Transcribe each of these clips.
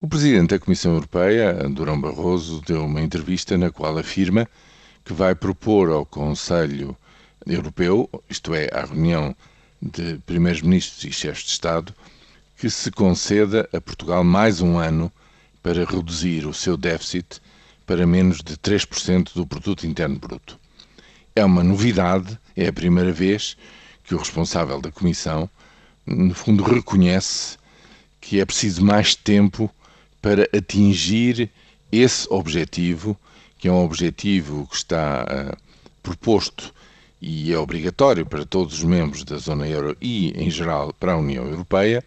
O presidente da Comissão Europeia, Durão Barroso, deu uma entrevista na qual afirma que vai propor ao Conselho Europeu, isto é, à reunião de primeiros-ministros e chefes de Estado, que se conceda a Portugal mais um ano para reduzir o seu déficit para menos de 3% do produto interno bruto. É uma novidade, é a primeira vez que o responsável da Comissão, no fundo, reconhece que é preciso mais tempo para atingir esse objetivo, que é um objetivo que está uh, proposto e é obrigatório para todos os membros da zona euro e, em geral, para a União Europeia,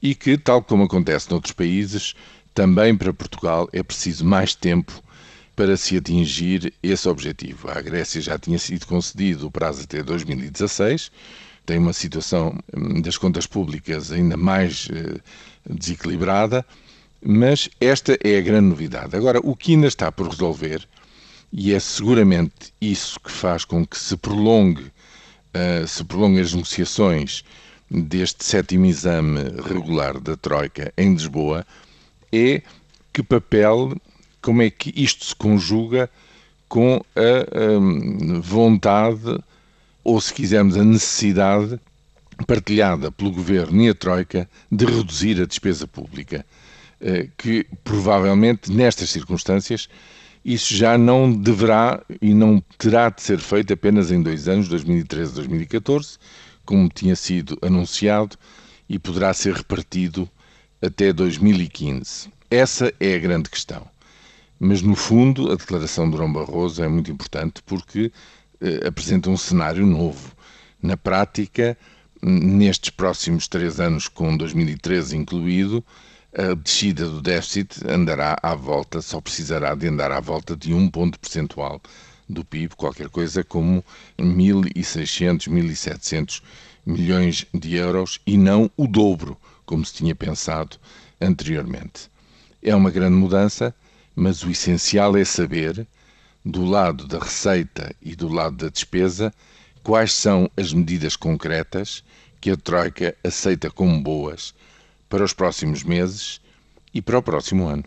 e que, tal como acontece noutros países, também para Portugal é preciso mais tempo para se atingir esse objetivo. À Grécia já tinha sido concedido o prazo até 2016, tem uma situação hum, das contas públicas ainda mais uh, desequilibrada mas esta é a grande novidade. Agora, o que ainda está por resolver, e é seguramente isso que faz com que se prolongue, uh, se prolonguem as negociações deste sétimo exame regular da Troika em Lisboa, é que papel, como é que isto se conjuga com a um, vontade, ou se quisermos, a necessidade partilhada pelo Governo e a Troika de reduzir a despesa pública. Eh, que provavelmente nestas circunstâncias isso já não deverá e não terá de ser feito apenas em dois anos, 2013 e 2014, como tinha sido anunciado, e poderá ser repartido até 2015. Essa é a grande questão. Mas, no fundo, a declaração de Durão Barroso é muito importante porque eh, apresenta um cenário novo. Na prática, nestes próximos três anos, com 2013 incluído, a descida do déficit andará à volta, só precisará de andar à volta de um ponto percentual do PIB, qualquer coisa como 1.600, 1.700 milhões de euros e não o dobro, como se tinha pensado anteriormente. É uma grande mudança, mas o essencial é saber, do lado da receita e do lado da despesa, quais são as medidas concretas que a Troika aceita como boas para os próximos meses e para o próximo ano.